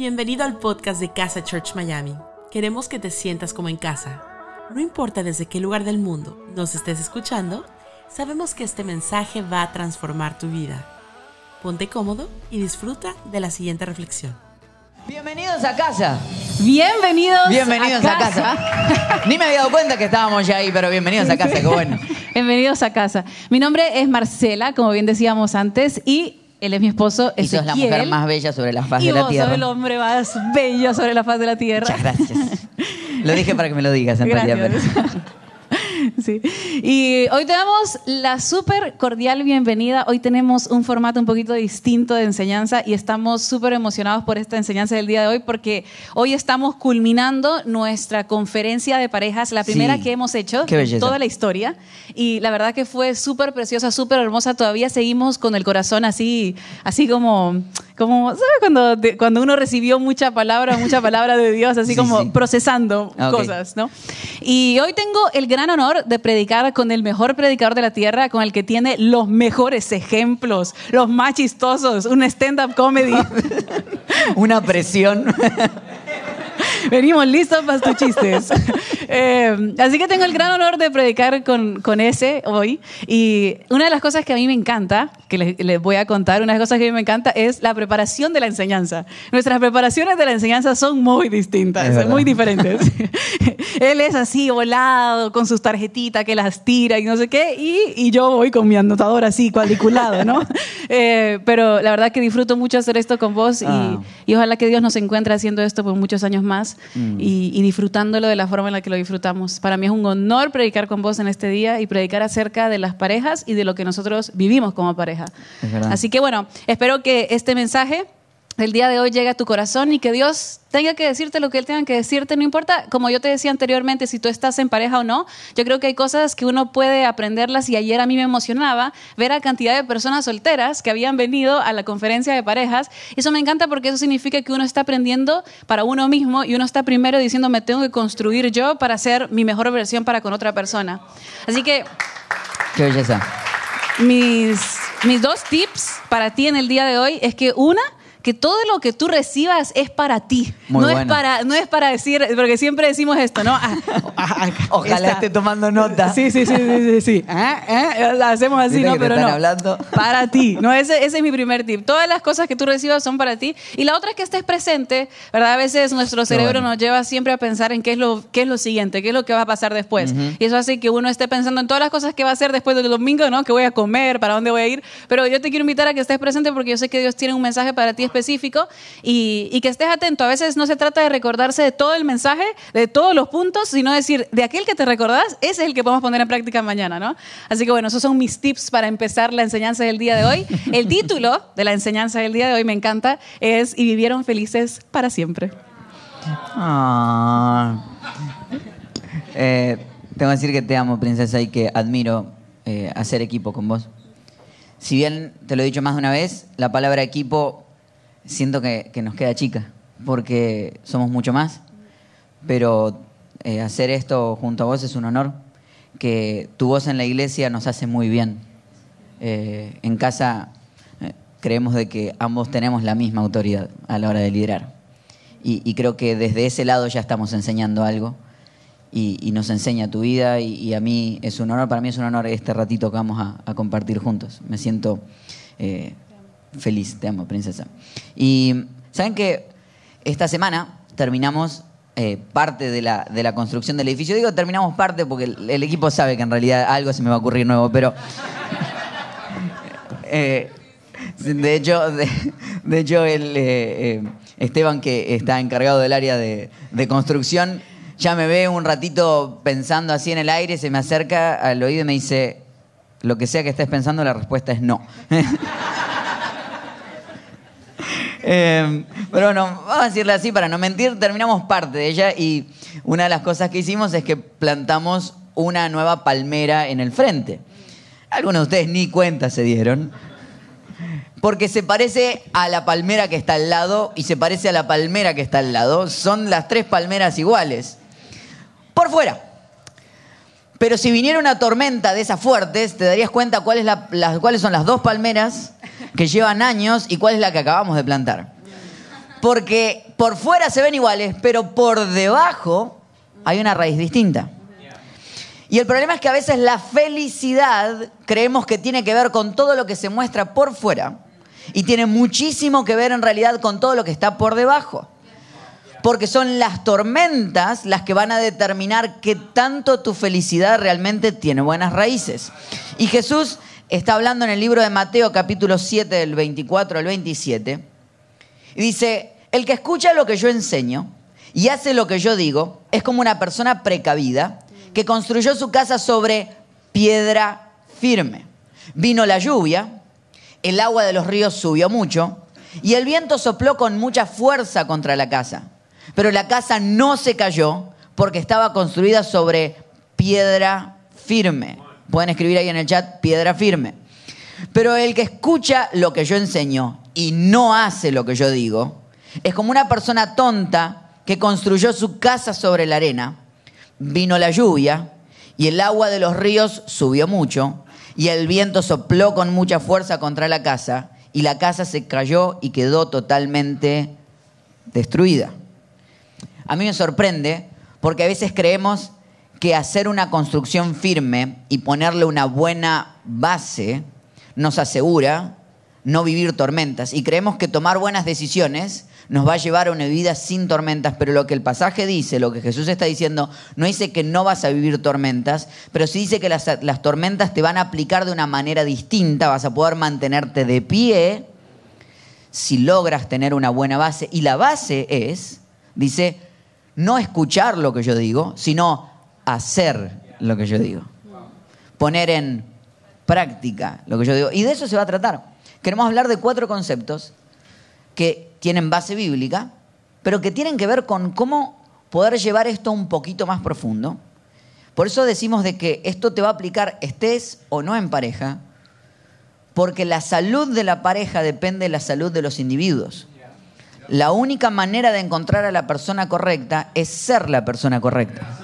Bienvenido al podcast de Casa Church Miami. Queremos que te sientas como en casa. No importa desde qué lugar del mundo nos estés escuchando, sabemos que este mensaje va a transformar tu vida. Ponte cómodo y disfruta de la siguiente reflexión. Bienvenidos a casa. Bienvenidos, Bienvenidos a casa. Ni me había dado cuenta que estábamos ya ahí, pero bienvenidos a casa, qué bueno. Bienvenidos a casa. Mi nombre es Marcela, como bien decíamos antes, y él es mi esposo, Y sos la mujer más bella sobre la faz y de la vos tierra. sos el hombre más bello sobre la faz de la tierra. Muchas gracias. Lo dije para que me lo digas en realidad. Gracias. pero- Sí. Y hoy te damos la súper cordial bienvenida. Hoy tenemos un formato un poquito distinto de enseñanza y estamos súper emocionados por esta enseñanza del día de hoy porque hoy estamos culminando nuestra conferencia de parejas, la primera Sí. que hemos hecho de toda la historia. Y la verdad que fue súper preciosa, súper hermosa. Todavía seguimos con el corazón así, así como, como ¿sabes? Cuando, te- cuando uno recibió mucha palabra, mucha palabra de Dios, así Sí, como sí. procesando Ah, cosas, ¿no? Y hoy tengo el gran honor de predicar con el mejor predicador de la tierra, con el que tiene los mejores ejemplos, los más chistosos, un stand-up comedy. Una presión. Venimos listos para tus chistes. Eh, así que tengo el gran honor de predicar con, con ese hoy. Y una de las cosas que a mí me encanta, que les, les voy a contar, una de las cosas que a mí me encanta es la preparación de la enseñanza. Nuestras preparaciones de la enseñanza son muy distintas, verdad. muy diferentes. Él es así, volado, con sus tarjetitas que las tira y no sé qué. Y, y yo voy con mi anotador así, cuadriculado, ¿no? Eh, pero la verdad que disfruto mucho hacer esto con vos y, Ah. y ojalá que Dios nos encuentre haciendo esto por muchos años más Mm. y, y disfrutándolo de la forma en la que lo disfrutamos. Para mí es un honor predicar con vos en este día y predicar acerca de las parejas y de lo que nosotros vivimos como pareja. Así que bueno, espero que este mensaje del día de hoy llegue a tu corazón y que Dios tenga que decirte lo que Él tenga que decirte, no importa, como yo te decía anteriormente, si tú estás en pareja o no, yo creo que hay cosas que uno puede aprenderlas y ayer a mí me emocionaba ver a cantidad de personas solteras que habían venido a la conferencia de parejas. Eso me encanta porque eso significa que uno está aprendiendo para uno mismo y uno está primero diciendo, me tengo que construir yo para ser mi mejor versión para con otra persona. Así que Qué belleza. mis, mis dos tips para ti en el día de hoy es que una, que todo lo que tú recibas es para ti. Muy no, es para, no es para decir, porque siempre decimos esto, ¿no? Ah, ah, ah, Ojalá está. esté tomando nota. Sí, sí, sí, sí, sí. sí. Ah, la hacemos así, ¿no? Pero no. hablando. Para ti. No, ese, ese es mi primer tip. Todas las cosas que tú recibas son para ti. Y la otra es que estés presente, ¿verdad? A veces nuestro cerebro bueno. nos lleva siempre a pensar en qué es lo, qué es lo siguiente, qué es lo que va a pasar después. Y eso hace que uno esté pensando en todas las cosas que va a hacer después del domingo, ¿no? ¿Qué voy a comer? ¿Para dónde voy a ir? Pero yo te quiero invitar a que estés presente porque yo sé que Dios tiene un mensaje para ti específico y, que estés atento. A veces no se trata de recordarse de todo el mensaje, de todos los puntos, sino decir, de aquel que te recordás, ese es el que podemos poner en práctica mañana, ¿no? Así que bueno, esos son mis tips para empezar la enseñanza del día de hoy. El título de la enseñanza del día de hoy me encanta, es Y vivieron felices para siempre. Ah. Eh, tengo que decir que te amo, princesa, y que admiro eh, hacer equipo con vos. Si bien te lo he dicho más de una vez, la palabra equipo siento que, que nos queda chica, porque somos mucho más, pero eh, hacer esto junto a vos es un honor, que tu voz en la iglesia nos hace muy bien. Eh, en casa eh, creemos de que ambos tenemos la misma autoridad a la hora de liderar. Y, y creo que desde ese lado ya estamos enseñando algo y, nos enseña tu vida y, a mí es un honor, para mí es un honor este ratito que vamos a, compartir juntos. Me siento feliz, te amo, princesa. Y saben que esta semana terminamos eh, parte de la, de la construcción del edificio. Digo terminamos parte porque el, equipo sabe que en realidad algo se me va a ocurrir nuevo, pero... Eh, de hecho, de, hecho el, eh, Esteban, que está encargado del área de, de construcción, ya me ve un ratito pensando así en el aire, se me acerca al oído y me dice, lo que sea que estés pensando, la respuesta es no. Eh, pero bueno, vamos a decirle así para no mentir, terminamos parte de ella y una de las cosas que hicimos es que plantamos una nueva palmera en el frente. Algunos de ustedes ni cuenta se dieron. Porque se parece a la palmera que está al lado y se parece a la palmera que está al lado. Son las tres palmeras iguales. Por fuera. Pero si viniera una tormenta de esas fuertes, te darías cuenta cuál es la- las, cuáles son las dos palmeras que llevan años y cuál es la que acabamos de plantar. Porque por fuera se ven iguales, pero por debajo hay una raíz distinta. Y el problema es que a veces la felicidad creemos que tiene que ver con todo lo que se muestra por fuera y tiene muchísimo que ver en realidad con todo lo que está por debajo. Porque son las tormentas las que van a determinar qué tanto tu felicidad realmente tiene buenas raíces. Y Jesús está hablando en el libro de Mateo capítulo 7 del 24 al 27 y dice, el que escucha lo que yo enseño y hace lo que yo digo es como una persona precavida que construyó su casa sobre piedra firme. Vino la lluvia, el agua de los ríos subió mucho y el viento sopló con mucha fuerza contra la casa. Pero la casa no se cayó porque estaba construida sobre piedra firme. Pueden escribir ahí en el chat piedra firme. Pero el que escucha lo que yo enseño y no hace lo que yo digo, es como una persona tonta que construyó su casa sobre la arena vino la lluvia y el agua de los ríos subió mucho y el viento sopló con mucha fuerza contra la casa y la casa se cayó y quedó totalmente destruida. A mí me sorprende porque a veces creemos que hacer una construcción firme y ponerle una buena base nos asegura no vivir tormentas. Y creemos que tomar buenas decisiones nos va a llevar a una vida sin tormentas, pero lo que el pasaje dice, lo que Jesús está diciendo, no dice que no vas a vivir tormentas, pero sí dice que las, las tormentas te van a aplicar de una manera distinta, vas a poder mantenerte de pie si logras tener una buena base. Y la base es, dice, no escuchar lo que yo digo, sino hacer lo que yo digo. Poner en práctica lo que yo digo. Y de eso se va a tratar. Queremos hablar de cuatro conceptos que tienen base bíblica, pero que tienen que ver con cómo poder llevar esto un poquito más profundo. Por eso decimos de que esto te va a aplicar estés o no en pareja, porque la salud de la pareja depende de la salud de los individuos. La única manera de encontrar a la persona correcta es ser la persona correcta.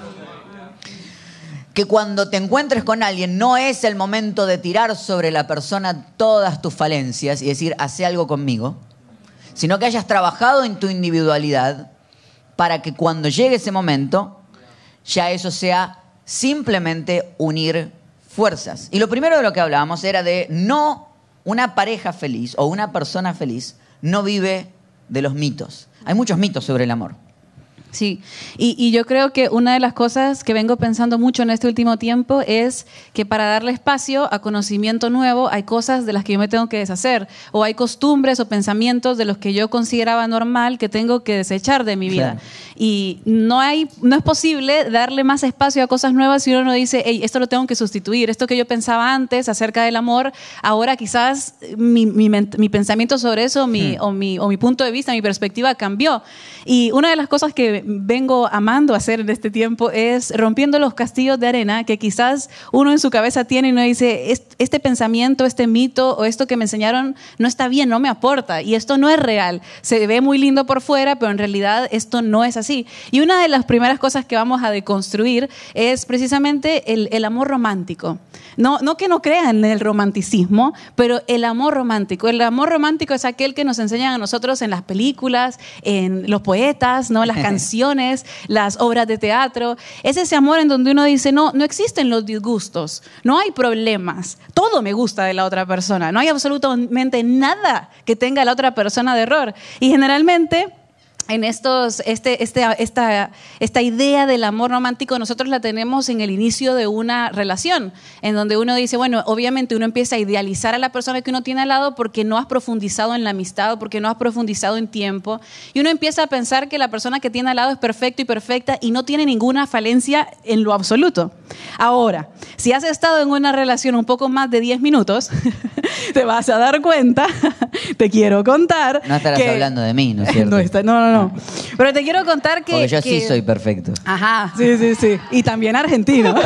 Que cuando te encuentres con alguien no es el momento de tirar sobre la persona todas tus falencias y decir, hace algo conmigo, sino que hayas trabajado en tu individualidad para que cuando llegue ese momento, ya eso sea simplemente unir fuerzas. Y lo primero de lo que hablábamos era de no una pareja feliz o una persona feliz no vive de los mitos. Hay muchos mitos sobre el amor. Sí, y, yo creo que una de las cosas que vengo pensando mucho en este último tiempo es que para darle espacio a conocimiento nuevo hay cosas de las que yo me tengo que deshacer, o hay costumbres o pensamientos de los que yo consideraba normal que tengo que desechar de mi vida. Y no, hay, no es posible darle más espacio a cosas nuevas si uno no dice, hey, esto lo tengo que sustituir, esto que yo pensaba antes acerca del amor, ahora quizás mi, mi, pensamiento sobre eso mi, hmm. o, mi, o mi punto de vista, mi perspectiva cambió. Y una de las cosas que vengo amando hacer en este tiempo es rompiendo los castillos de arena que quizás uno en su cabeza tiene y uno dice, este pensamiento, este mito o esto que me enseñaron no está bien, no me aporta y esto no es real. Se ve muy lindo por fuera, pero en realidad esto no es así. Y una de las primeras cosas que vamos a deconstruir es precisamente el, el amor romántico. No, no que no crean en el romanticismo, pero el amor romántico. El amor romántico es aquel que nos enseñan a nosotros en las películas, en los poetas, ¿no? las canciones, las obras de teatro. Es ese amor en donde uno dice, no, no existen los disgustos, no hay problemas, todo me gusta de la otra persona, no hay absolutamente nada que tenga la otra persona de error. Y generalmente en estos, este, este, esta, esta idea del amor romántico nosotros la tenemos en el inicio de una relación, en donde uno dice, bueno, obviamente uno empieza a idealizar a la persona que uno tiene al lado porque no has profundizado en la amistad, porque no has profundizado en tiempo, y uno empieza a pensar que la persona que tiene al lado es perfecto y perfecta y no tiene ninguna falencia en lo absoluto. Ahora, si has estado en una relación un poco más de 10 minutos, te vas a dar cuenta, te quiero contar. No estarás hablando de mí, ¿no es cierto? no, no, no. Pero te quiero contar que. Porque yo sí soy perfecto. Ajá, sí, sí, sí. Y también argentino.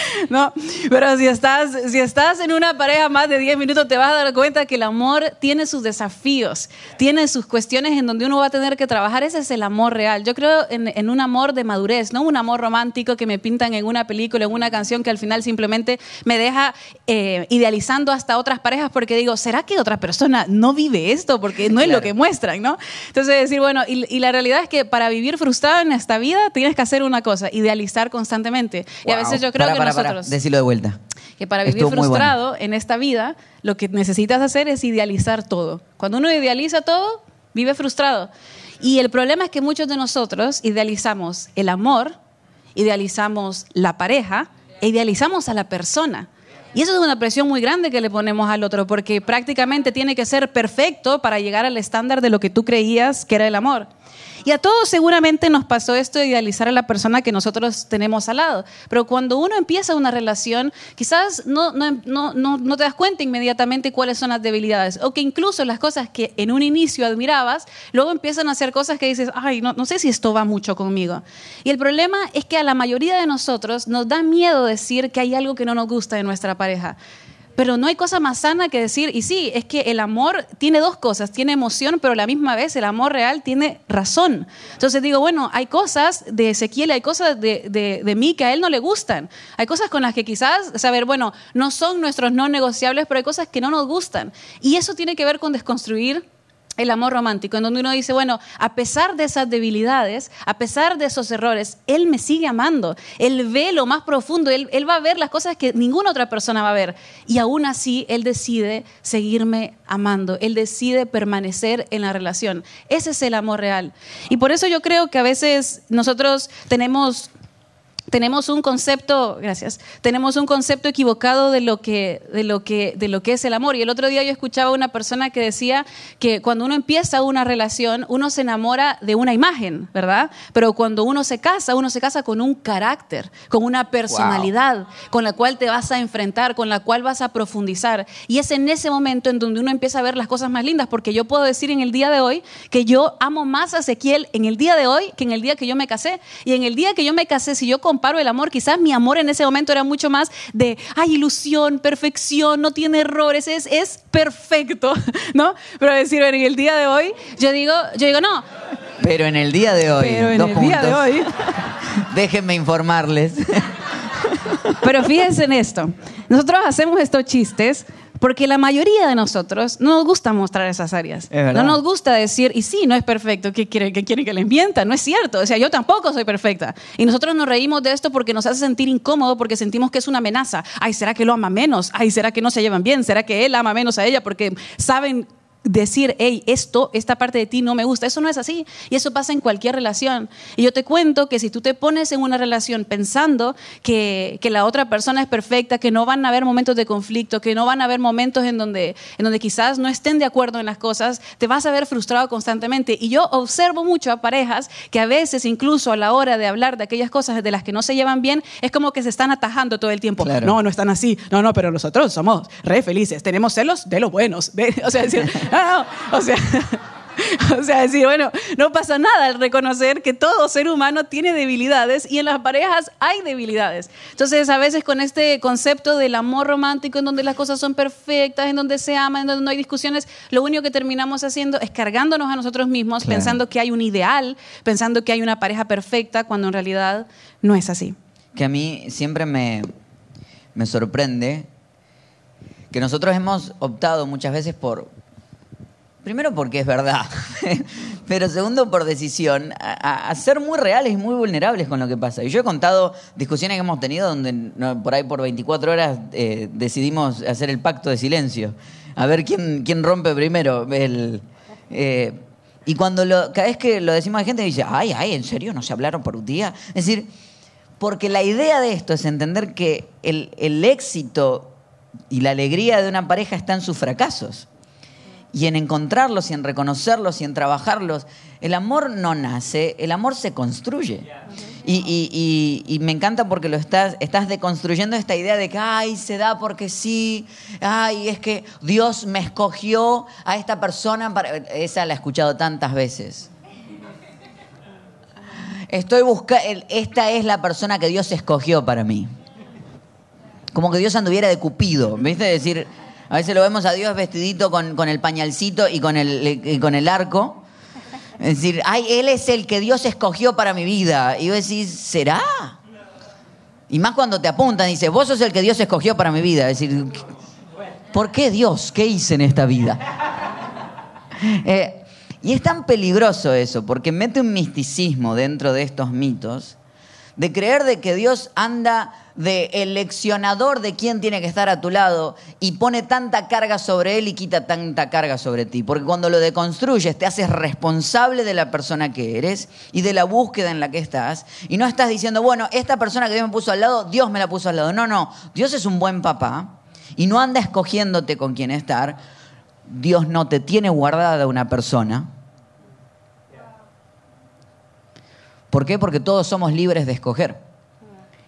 no, pero si estás, si estás en una pareja más de 10 minutos, te vas a dar cuenta que el amor tiene sus desafíos, tiene sus cuestiones en donde uno va a tener que trabajar. Ese es el amor real. Yo creo en, un amor de madurez, no un amor romántico que me pintan en una película, en una canción que al final simplemente me deja eh, idealizando hasta otras parejas porque digo, ¿será que otra persona no vive esto? Porque no es lo que muestran, ¿no? Entonces decir, bueno, y, la realidad es que para vivir frustrado en esta vida tienes que hacer una cosa, idealizar constantemente. Y a veces yo creo que nosotros... Decirlo de vuelta. Que para vivir frustrado en esta vida, lo que necesitas hacer es idealizar todo. Cuando uno idealiza todo, vive frustrado. Y el problema es que muchos de nosotros idealizamos el amor, idealizamos la pareja e idealizamos a la persona. Y eso es una presión muy grande que le ponemos al otro, porque prácticamente tiene que ser perfecto para llegar al estándar de lo que tú creías que era el amor. Y a todos seguramente nos pasó esto de idealizar a la persona que nosotros tenemos al lado. Pero cuando uno empieza una relación, quizás no, no, no, no, te das cuenta inmediatamente cuáles son las debilidades. O que incluso las cosas que en un inicio admirabas, luego empiezan a hacer cosas que dices, ay, no, no sé si esto va mucho conmigo. Y el problema es que a la mayoría de nosotros nos da miedo decir que hay algo que no nos gusta de nuestra pareja. Pero no hay cosa más sana que decir, y sí, es que el amor tiene dos cosas, tiene emoción, pero la misma vez el amor real tiene razón. Entonces digo, bueno, hay cosas de Ezequiel, hay cosas de, de, de mí que a él no le gustan. Hay cosas con las que quizás, saber, bueno, no son nuestros no negociables, pero hay cosas que no nos gustan. Y eso tiene que ver con desconstruir el amor romántico, en donde uno dice, bueno, a pesar de esas debilidades, a pesar de esos errores, Él me sigue amando, Él ve lo más profundo, Él, va a ver las cosas que ninguna otra persona va a ver. Y aún así, Él decide seguirme amando, Él decide permanecer en la relación. Ese es el amor real. Y por eso yo creo que a veces nosotros tenemos tenemos un concepto, gracias, tenemos un concepto equivocado de lo, que, de, lo que, de lo que es el amor. Y el otro día yo escuchaba a una persona que decía que cuando uno empieza una relación, uno se enamora de una imagen, ¿verdad? Pero cuando uno se casa, uno se casa con un carácter, con una personalidad, con la cual te vas a enfrentar, con la cual vas a profundizar. Y es en ese momento en donde uno empieza a ver las cosas más lindas, porque yo puedo decir en el día de hoy que yo amo más a Ezequiel en el día de hoy que en el día que yo me casé. Y en el día que yo me casé, si yo comparo el amor, quizás mi amor en ese momento era mucho más de, ay, ilusión, perfección, no tiene errores, es, es perfecto, ¿no? Pero decir, en el día de hoy, yo digo, yo digo, no. Pero en el día de hoy, Pero en el día de hoy. Déjenme informarles. Pero fíjense en esto. Nosotros hacemos estos chistes porque la mayoría de nosotros no nos gusta mostrar esas áreas. No nos gusta decir, y sí, no es perfecto, ¿qué quiere, que quiere que le mienta? No es cierto. O sea, yo tampoco soy perfecta. Y nosotros nos reímos de esto porque nos hace sentir incómodo, porque sentimos que es una amenaza. Ay, ¿será que lo ama menos? Ay, ¿será que no se llevan bien? ¿Será que él ama menos a ella? Porque saben decir, hey, esto, esta parte de ti no me gusta. Eso no es así. Y eso pasa en cualquier relación. Y yo te cuento que si tú te pones en una relación pensando que, que, la otra persona es perfecta, que no van a haber momentos de conflicto, que no van a haber momentos en donde, en donde quizás no estén de acuerdo en las cosas, te vas a ver frustrado constantemente. Y yo observo mucho a parejas que a veces, incluso a la hora de hablar de aquellas cosas de las que no se llevan bien, es como que se están atajando todo el tiempo. No, no están así. No, no, pero nosotros somos re felices. Tenemos celos de los buenos. o sea, decir, o sea, o sea, decir, bueno, no pasa nada al reconocer que todo ser humano tiene debilidades y en las parejas hay debilidades. Entonces, a veces con este concepto del amor romántico, en donde las cosas son perfectas, en donde se aman, en donde no hay discusiones, lo único que terminamos haciendo es cargándonos a nosotros mismos, pensando que hay un ideal, pensando que hay una pareja perfecta, cuando en realidad no es así. Que a mí siempre me, me sorprende que nosotros hemos optado muchas veces por, Primero porque es verdad, pero segundo por decisión, a, ser muy reales y muy vulnerables con lo que pasa. Y yo he contado discusiones que hemos tenido donde por ahí por 24 horas eh, decidimos hacer el pacto de silencio, a ver quién, quién rompe primero. Eh, y cuando lo, cada vez que lo decimos a gente dice, ay, ay, ¿en serio no se hablaron por un día? Es decir, porque la idea de esto es entender que el, el éxito y la alegría de una pareja está en sus fracasos y en encontrarlos y en reconocerlos y en trabajarlos. El amor no nace, el amor se construye. Y, me encanta porque lo estás, estás deconstruyendo esta idea de que, ay, se da porque sí, ay, es que Dios me escogió a esta persona para... Esa la he escuchado tantas veces. Estoy buscando, esta es la persona que Dios escogió para mí. como que Dios anduviera de cupido, ¿viste? Decir, a veces lo vemos a Dios vestidito con, el pañalcito y con el, arco. Es decir, ay, Él es el que Dios escogió para mi vida. Y vos decís, ¿será? Y más cuando te apuntan dices, vos sos el que Dios escogió para mi vida. Es decir, ¿por qué Dios? ¿Qué hice en esta vida? Eh, y es tan peligroso eso, porque mete un misticismo dentro de estos mitos, de creer de que Dios anda de eleccionador de quién tiene que estar a tu lado y pone tanta carga sobre él y quita tanta carga sobre ti. Porque cuando lo deconstruyes te haces responsable de la persona que eres y de la búsqueda en la que estás. Y no estás diciendo, bueno, esta persona que Dios me puso al lado, Dios me la puso al lado. No, no, Dios es un buen papá y no anda escogiéndote con quién estar. Dios no te tiene guardada una persona. ¿Por qué? Porque todos somos libres de escoger.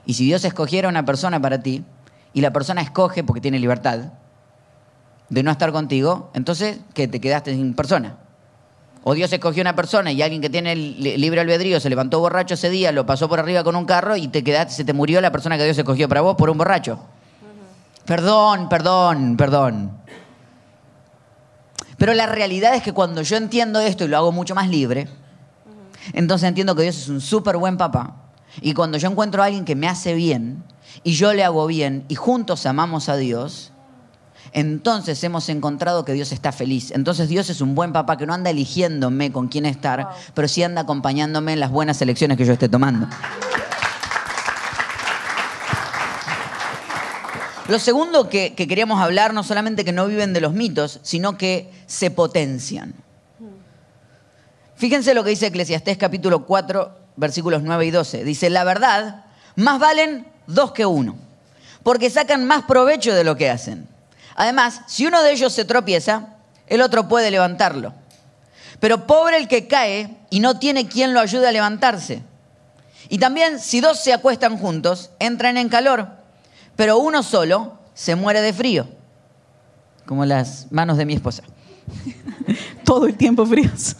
Y si Dios escogiera una persona para ti, y la persona escoge porque tiene libertad de no estar contigo, entonces, ¿qué? Te quedaste sin persona. O Dios escogió una persona y alguien que tiene libre albedrío se levantó borracho ese día, lo pasó por arriba con un carro y te quedaste, se te murió la persona que Dios escogió para vos por un borracho. Perdón, perdón, perdón. Pero la realidad es que cuando yo entiendo esto y lo hago mucho más libre, entonces entiendo que Dios es un súper buen papá y cuando yo encuentro a alguien que me hace bien y yo le hago bien y juntos amamos a Dios, entonces hemos encontrado que Dios está feliz. Entonces Dios es un buen papá que no anda eligiéndome con quién estar, pero sí anda acompañándome en las buenas elecciones que yo esté tomando. Lo segundo que, que, queríamos hablar, no solamente que no viven de los mitos, sino que se potencian. Fíjense lo que dice Eclesiastés capítulo 4, versículos 9 y 12. Dice, la verdad, más valen dos que uno, porque sacan más provecho de lo que hacen. Además, si uno de ellos se tropieza, el otro puede levantarlo. Pero pobre el que cae y no tiene quien lo ayude a levantarse. Y también si dos se acuestan juntos, entran en calor, pero uno solo se muere de frío, como las manos de mi esposa. Todo el tiempo fríos.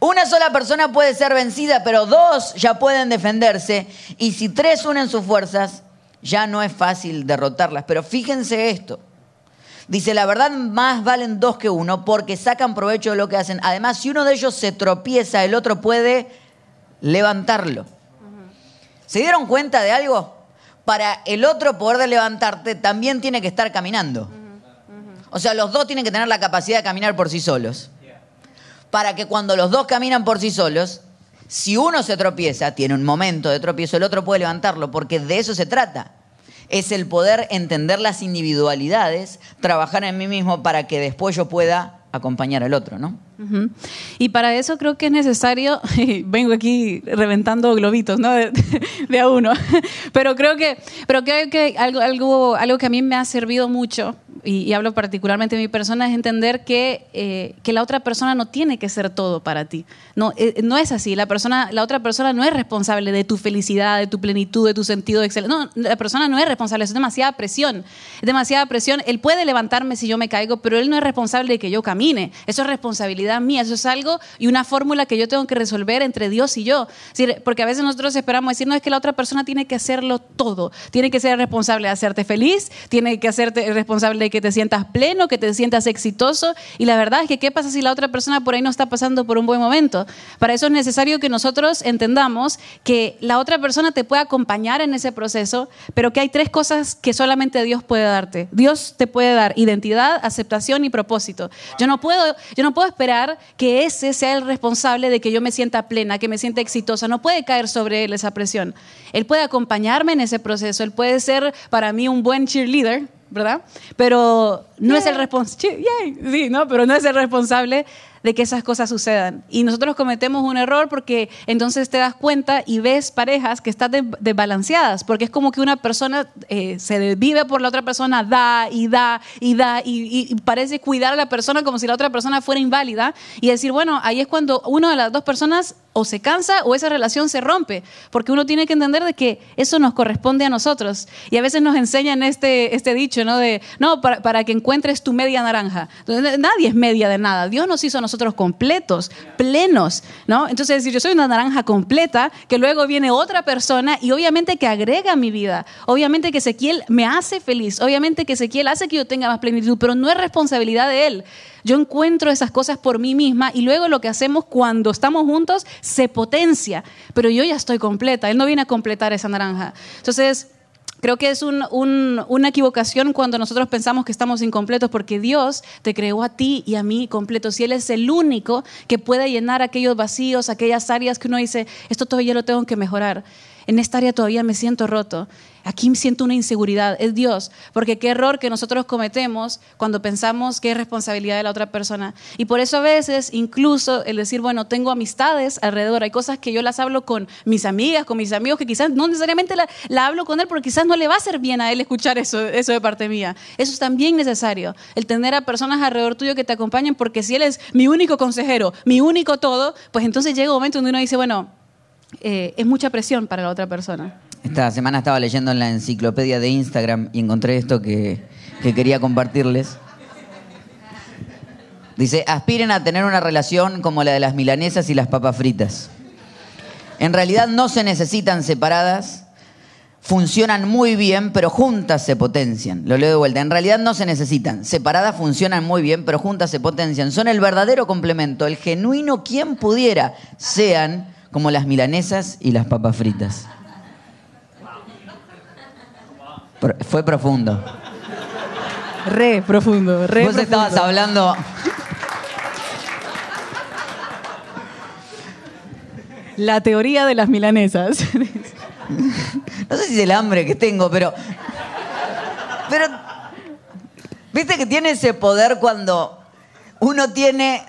Una sola persona puede ser vencida, pero dos ya pueden defenderse. Y si tres unen sus fuerzas, ya no es fácil derrotarlas. Pero fíjense esto. Dice, la verdad más valen dos que uno porque sacan provecho de lo que hacen. Además, si uno de ellos se tropieza, el otro puede levantarlo. ¿Se dieron cuenta de algo? Para el otro poder levantarte, también tiene que estar caminando. O sea, los dos tienen que tener la capacidad de caminar por sí solos para que cuando los dos caminan por sí solos, si uno se tropieza, tiene un momento de tropiezo, el otro puede levantarlo, porque de eso se trata. Es el poder entender las individualidades, trabajar en mí mismo para que después yo pueda acompañar al otro, ¿no? Y para eso creo que es necesario, vengo aquí reventando globitos, ¿no? De, a uno, pero creo que, pero creo que algo, algo, algo que a mí me ha servido mucho y, hablo particularmente de mi persona, es entender que, eh, que la otra persona no tiene que ser todo para ti. No, eh, no es así. La, persona, la otra persona no es responsable de tu felicidad, de tu plenitud, de tu sentido de excelencia. No, la persona no es responsable. es demasiada presión. Es demasiada presión. Él puede levantarme si yo me caigo, pero él no es responsable de que yo camine. Eso es responsabilidad mía. Eso es algo y una fórmula que yo tengo que resolver entre Dios y yo. Porque a veces nosotros esperamos decir, no, es que la otra persona tiene que hacerlo todo. Tiene que ser responsable de hacerte feliz, tiene que hacerte responsable de que te sientas pleno, que te sientas exitoso. Y la verdad es que, ¿qué pasa si la otra persona por ahí no está pasando por un buen momento? Para eso es necesario que nosotros entendamos que la otra persona te puede acompañar en ese proceso, pero que hay tres cosas que solamente Dios puede darte. Dios te puede dar identidad, aceptación y propósito. Yo no puedo, yo no puedo esperar que ese sea el responsable de que yo me sienta plena, que me sienta exitosa. No puede caer sobre él esa presión. Él puede acompañarme en ese proceso. Él puede ser para mí un buen cheerleader, ¿verdad? Pero no es el responsable, sí, ¿no? Pero no es el responsable de que esas cosas sucedan. Y nosotros cometemos un error porque entonces te das cuenta y ves parejas que están desbalanceadas, porque es como que una persona eh, se vive por la otra persona, da y da y da, y, parece cuidar a la persona como si la otra persona fuera inválida, y decir, bueno, ahí es cuando una de las dos personas o se cansa o esa relación se rompe, porque uno tiene que entender de que eso nos corresponde a nosotros. Y a veces nos enseñan este, este dicho, ¿no? De, no, para, para que encuentres tu media naranja. Nadie es media de nada. Dios nos hizo a nosotros completos, plenos, ¿no? Entonces, decir, yo soy una naranja completa, que luego viene otra persona y obviamente que agrega mi vida. Obviamente que Ezequiel me hace feliz. Obviamente que Ezequiel hace que yo tenga más plenitud, pero no es responsabilidad de él. Yo encuentro esas cosas por mí misma y luego lo que hacemos cuando estamos juntos se potencia, pero yo ya estoy completa, él no viene a completar esa naranja. Entonces, Creo que es una equivocación cuando nosotros pensamos que estamos incompletos porque Dios te creó a ti y a mí completos y Él es el único que puede llenar aquellos vacíos, aquellas áreas que uno dice, esto todavía lo tengo que mejorar en esta área todavía me siento roto. Aquí me siento una inseguridad. Es Dios. Porque qué error que nosotros cometemos cuando pensamos que es responsabilidad de la otra persona. Y por eso a veces, incluso el decir, bueno, tengo amistades alrededor. Hay cosas que yo las hablo con mis amigas, con mis amigos, que quizás no necesariamente la, hablo con él, porque quizás no le va a hacer bien a él escuchar eso, eso de parte mía. Eso es también necesario. El tener a personas alrededor tuyo que te acompañen, porque si él es mi único consejero, mi único todo, pues entonces llega un momento donde uno dice, bueno, eh, es mucha presión para la otra persona. Esta semana estaba leyendo en la enciclopedia de Instagram y encontré esto que, que quería compartirles. Dice, aspiren a tener una relación como la de las milanesas y las papas fritas. En realidad no se necesitan separadas, funcionan muy bien, pero juntas se potencian. Lo leo de vuelta. En realidad no se necesitan. Separadas funcionan muy bien, pero juntas se potencian. Son el verdadero complemento, el genuino quien pudiera, sean como las milanesas y las papas fritas. Fue profundo. Re profundo, re Vos estabas hablando. La teoría de las milanesas. No sé si es el hambre que tengo, pero. Pero. Viste que tiene ese poder cuando uno tiene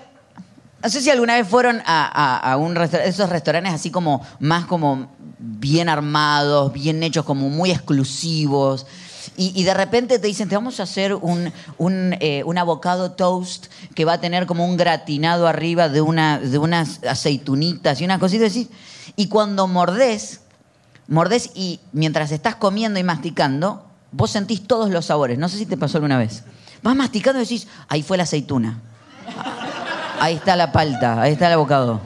no sé si alguna vez fueron a, un esos restaurantes así como más como bien armados, bien hechos, como muy exclusivos. Y, de repente te dicen, te vamos a hacer un, un, eh, abocado toast que va a tener como un gratinado arriba de, una, de unas aceitunitas y unas cositas así. Y cuando mordés, mordés y mientras estás comiendo y masticando, vos sentís todos los sabores. No sé si te pasó alguna vez. Vas masticando y decís, ahí fue la aceituna. Ahí está la palta, ahí está el abocado.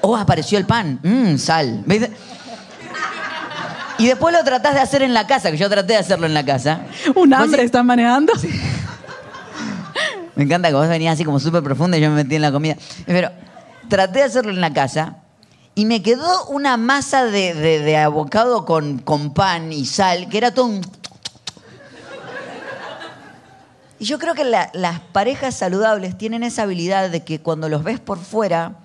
Oh, apareció el pan. Mmm, sal. Y después lo tratás de hacer en la casa, que yo traté de hacerlo en la casa. Un hambre estás manejando. Me encanta que vos venías así como súper profunda y yo me metí en la comida. Pero traté de hacerlo en la casa y me quedó una masa de, de, abocado con, con pan y sal, que era todo un y yo creo que las parejas saludables tienen esa habilidad de que cuando los ves por fuera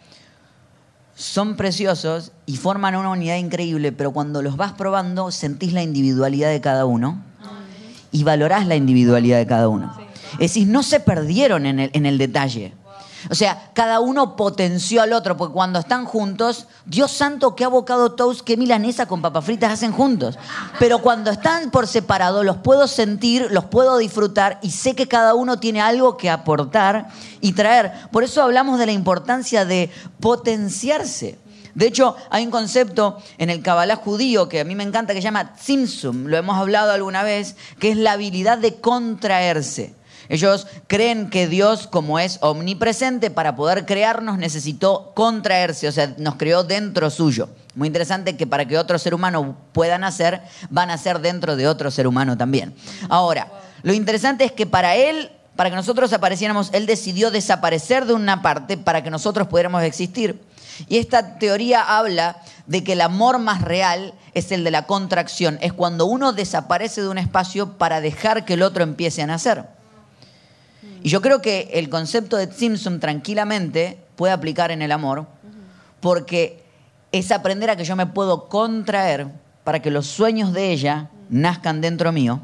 son preciosos y forman una unidad increíble, pero cuando los vas probando sentís la individualidad de cada uno y valorás la individualidad de cada uno. Es decir, no se perdieron en el, en el detalle. O sea, cada uno potenció al otro, porque cuando están juntos, Dios santo, qué abocado toast, qué milanesa con papas fritas hacen juntos. Pero cuando están por separado, los puedo sentir, los puedo disfrutar y sé que cada uno tiene algo que aportar y traer. Por eso hablamos de la importancia de potenciarse. De hecho, hay un concepto en el Kabbalah judío que a mí me encanta que se llama tzimtzum, lo hemos hablado alguna vez, que es la habilidad de contraerse. Ellos creen que Dios, como es omnipresente, para poder crearnos necesitó contraerse, o sea, nos creó dentro suyo. Muy interesante que para que otro ser humano pueda nacer, van a ser dentro de otro ser humano también. Ahora, lo interesante es que para Él, para que nosotros apareciéramos, Él decidió desaparecer de una parte para que nosotros pudiéramos existir. Y esta teoría habla de que el amor más real es el de la contracción, es cuando uno desaparece de un espacio para dejar que el otro empiece a nacer. Y yo creo que el concepto de Simpson tranquilamente puede aplicar en el amor, porque es aprender a que yo me puedo contraer para que los sueños de ella nazcan dentro mío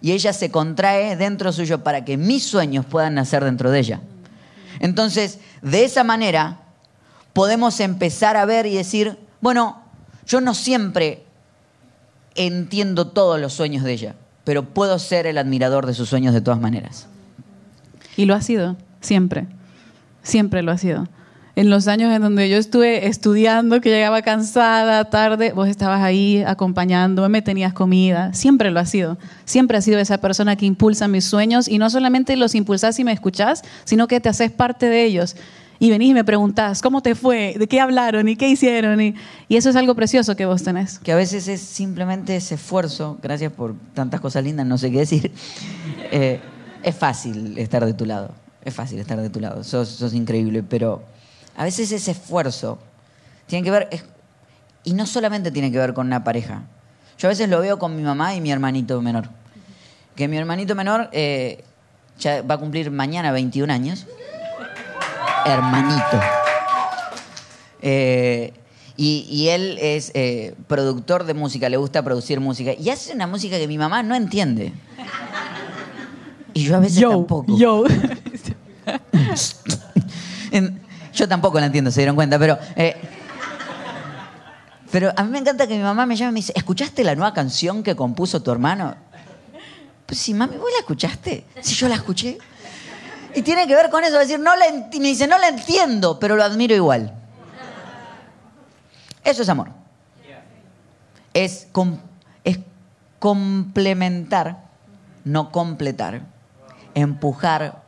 y ella se contrae dentro suyo para que mis sueños puedan nacer dentro de ella. Entonces, de esa manera podemos empezar a ver y decir, bueno, yo no siempre entiendo todos los sueños de ella, pero puedo ser el admirador de sus sueños de todas maneras. Y lo ha sido, siempre. Siempre lo ha sido. en los años en donde yo estuve estudiando, que llegaba cansada, tarde, vos estabas ahí acompañándome, me tenías comida. Siempre lo has sido. Siempre has sido esa persona que impulsa mis sueños y no solamente los impulsás y me escuchás, sino que te haces parte de ellos. Y venís y me preguntás, ¿cómo te fue? ¿De qué hablaron? ¿Y qué hicieron? Y, y eso es algo precioso que vos tenés. Que a veces es simplemente ese esfuerzo, gracias por tantas cosas lindas, no sé qué decir. Eh, es fácil estar de tu lado, es fácil estar de tu lado, sos, sos increíble, pero a veces ese esfuerzo tiene que ver, y no solamente tiene que ver con una pareja. Yo a veces lo veo con mi mamá y mi hermanito menor. Que mi hermanito menor eh, ya va a cumplir mañana 21 años. Hermanito. Eh, y, y él es eh, productor de música, le gusta producir música. Y hace una música que mi mamá no entiende. Y yo a veces tampoco. yo. En- Yo tampoco la entiendo, se dieron cuenta, pero. eh, pero a mí me encanta que mi mamá me llame y me dice: ¿Escuchaste la nueva canción que compuso tu hermano? Pues sí, mami, ¿vos la escuchaste? Si yo la escuché. Y tiene que ver con eso, decir, no la me dice, no la entiendo, pero lo admiro igual. Eso es amor. Es, com- es complementar, no completar. Empujar,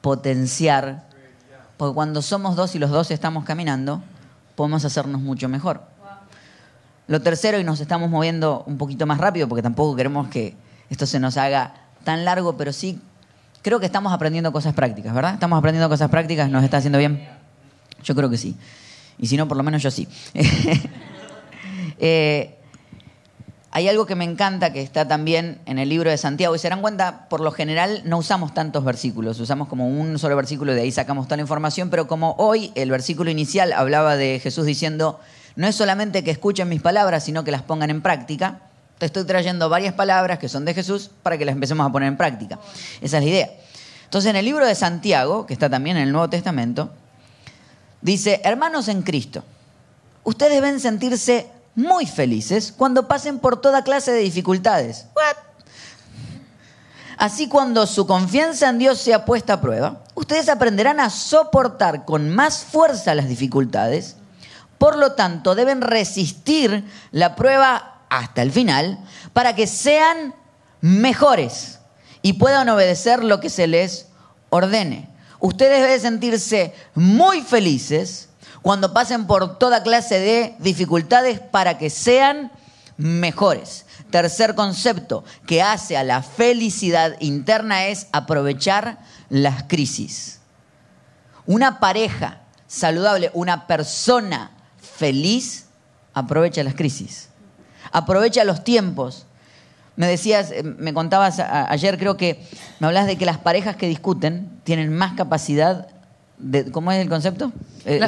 potenciar. Porque cuando somos dos y los dos estamos caminando, podemos hacernos mucho mejor. Lo tercero, y nos estamos moviendo un poquito más rápido, porque tampoco queremos que esto se nos haga tan largo, pero sí creo que estamos aprendiendo cosas prácticas, ¿verdad? Estamos aprendiendo cosas prácticas, ¿nos está haciendo bien? Yo creo que sí. Y si no, por lo menos yo sí. Eh, hay algo que me encanta que está también en el libro de Santiago y se dan cuenta, por lo general no usamos tantos versículos, usamos como un solo versículo y de ahí sacamos toda la información, pero como hoy el versículo inicial hablaba de Jesús diciendo, no es solamente que escuchen mis palabras, sino que las pongan en práctica, te estoy trayendo varias palabras que son de Jesús para que las empecemos a poner en práctica. Esa es la idea. Entonces en el libro de Santiago, que está también en el Nuevo Testamento, dice, hermanos en Cristo, ustedes deben sentirse muy felices cuando pasen por toda clase de dificultades. What? Así cuando su confianza en Dios sea puesta a prueba, ustedes aprenderán a soportar con más fuerza las dificultades. Por lo tanto, deben resistir la prueba hasta el final para que sean mejores y puedan obedecer lo que se les ordene. Ustedes deben sentirse muy felices cuando pasen por toda clase de dificultades para que sean mejores. Tercer concepto que hace a la felicidad interna es aprovechar las crisis. Una pareja saludable, una persona feliz, aprovecha las crisis. Aprovecha los tiempos. Me decías, eh, me contabas ayer, creo que me hablas de que las parejas que discuten tienen más capacidad de. ¿Cómo es el concepto? Eh,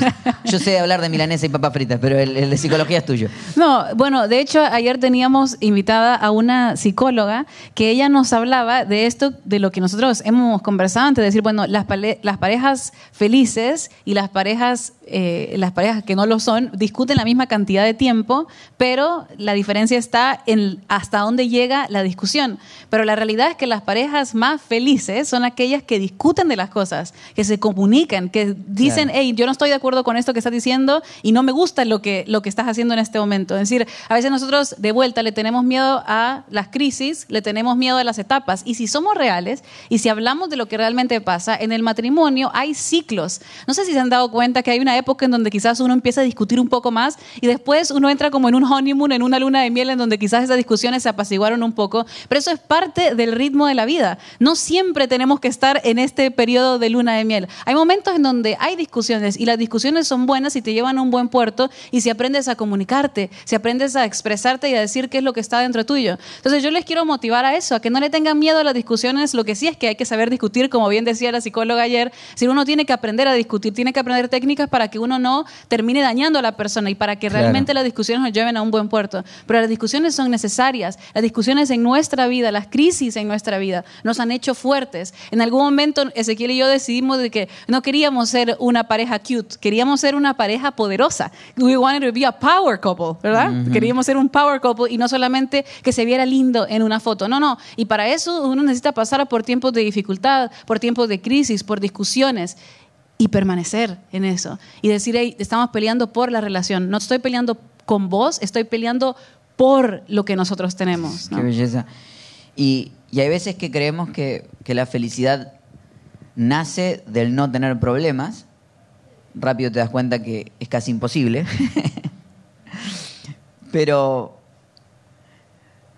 yo sé hablar de milanesa y papas fritas, pero el, el de psicología es tuyo. No, bueno, de hecho ayer teníamos invitada a una psicóloga que ella nos hablaba de esto, de lo que nosotros hemos conversado antes, de decir, bueno, las, parejas felices y las parejas, eh, las parejas que no lo son discuten la misma cantidad de tiempo, pero la diferencia está en hasta dónde llega la discusión. Pero la realidad es que las parejas más felices son aquellas que discuten de las cosas, que se comunican, que dicen, Claro. hey, yo no estoy de acuerdo con esto que estás diciendo y no me gusta lo que, lo que estás haciendo en este momento. Es decir, a veces nosotros de vuelta le tenemos miedo a las crisis, le tenemos miedo a las etapas. Y si somos reales y si hablamos de lo que realmente pasa, en el matrimonio hay ciclos. No sé si se han dado cuenta que hay una época en donde quizás uno empieza a discutir un poco más y después uno entra como en un honeymoon, en una luna de miel, en donde quizás esas discusiones se apaciguaron un poco. Pero eso es parte del ritmo de la vida. No siempre tenemos que estar en este periodo de luna de miel. Hay momentos en donde hay discusiones y las discusiones son buenas y te llevan a un buen puerto y si aprendes a comunicarte, si aprendes a expresarte y a decir qué es lo que está dentro tuyo. Entonces yo les quiero motivar a eso, a que no le tengan miedo a las discusiones. Lo que sí es que hay que saber discutir, como bien decía la psicóloga ayer, si uno tiene que aprender a discutir, tiene que aprender técnicas para que uno no termine dañando a la persona y para que Claro. realmente las discusiones nos lleven a un buen puerto. Pero las discusiones son necesarias. Las discusiones en nuestra vida, las crisis en nuestra vida, nos han hecho fuertes. En algún momento Ezequiel y yo decidimos de que no queríamos ser una pareja cute, queríamos ser una pareja poderosa. We wanted to be a power couple, ¿verdad? Queríamos ser un power couple y no solamente que se viera lindo en una foto. No, no. Y para eso uno necesita pasar por tiempos de dificultad, por tiempos de crisis, por discusiones. y permanecer en eso. Y decir, hey, estamos peleando por la relación. No estoy peleando con vos, estoy peleando por lo que nosotros tenemos. ¿no? Qué belleza. Y, y hay veces que creemos que, que la felicidad nace del no tener problemas. Rápido te das cuenta que es casi imposible. Pero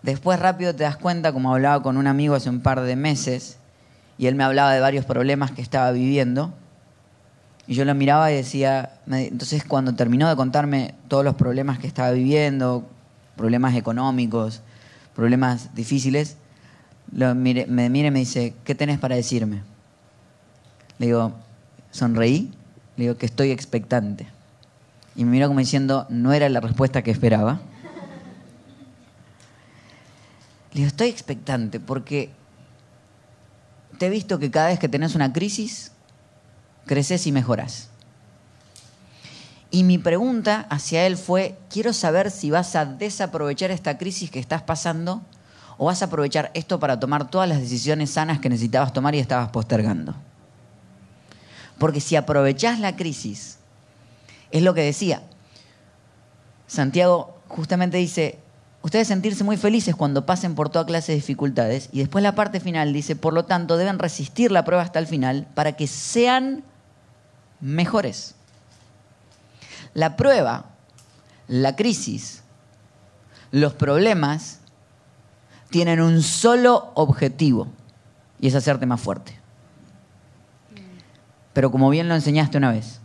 después rápido te das cuenta, como hablaba con un amigo hace un par de meses, y él me hablaba de varios problemas que estaba viviendo, y yo lo miraba y decía, entonces cuando terminó de contarme todos los problemas que estaba viviendo, problemas económicos, problemas difíciles, me mira y me dice, ¿qué tenés para decirme? Le digo, sonreí, le digo que estoy expectante. Y me miró como diciendo, no era la respuesta que esperaba. Le digo, estoy expectante porque te he visto que cada vez que tenés una crisis, creces y mejoras. Y mi pregunta hacia él fue, quiero saber si vas a desaprovechar esta crisis que estás pasando o vas a aprovechar esto para tomar todas las decisiones sanas que necesitabas tomar y estabas postergando. Porque si aprovechás la crisis, es lo que decía. Santiago justamente dice, ustedes sentirse muy felices cuando pasen por toda clase de dificultades. Y después la parte final dice, por lo tanto, deben resistir la prueba hasta el final para que sean mejores. La prueba, la crisis, los problemas tienen un solo objetivo y es hacerte más fuerte. Pero como bien lo enseñaste una vez,